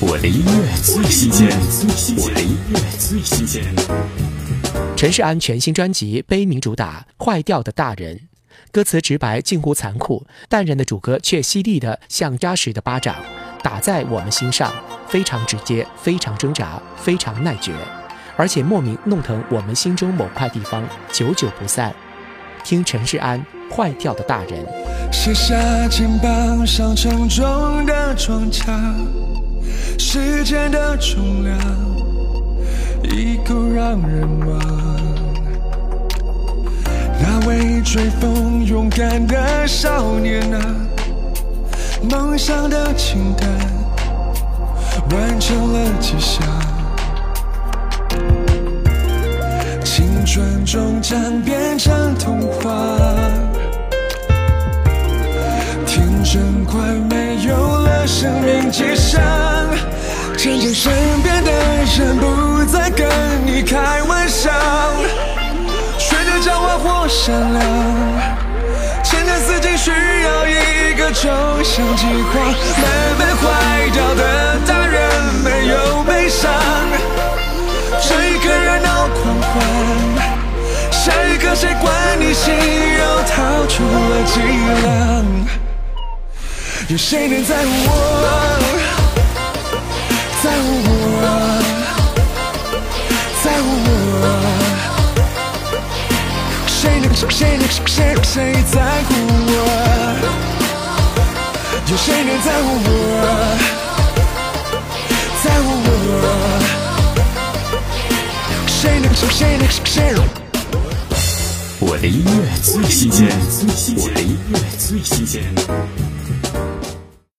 我的音乐最新鲜，我的音乐最新鲜。陈世安全新专辑悲鸣主打《坏掉的大人》，歌词直白近乎残酷，淡然的主歌却犀利的像扎实的巴掌，打在我们心上，非常直接，非常挣扎，非常耐绝，而且莫名弄疼我们心中某块地方，久久不散。听陈世安《坏掉的大人》，卸下肩膀上沉重的装甲。时间的重量已够让人忘。那位追风勇敢的少年啊，梦想的清单完成了几项？青春终将变成童话，天真快生命之上。渐渐身边的人不再跟你开玩笑，学着狡猾或善良，前程似锦需要一个抽象计划。慢慢坏掉的大人没有悲伤，这一刻热闹狂欢，下一刻谁管你心又掏出了脊梁？有谁能在乎我？谁能谁谁能谁谁在乎我？有谁能在乎我？在乎我，谁能谁谁能谁？我的音乐最新鲜，我的音乐最新鲜。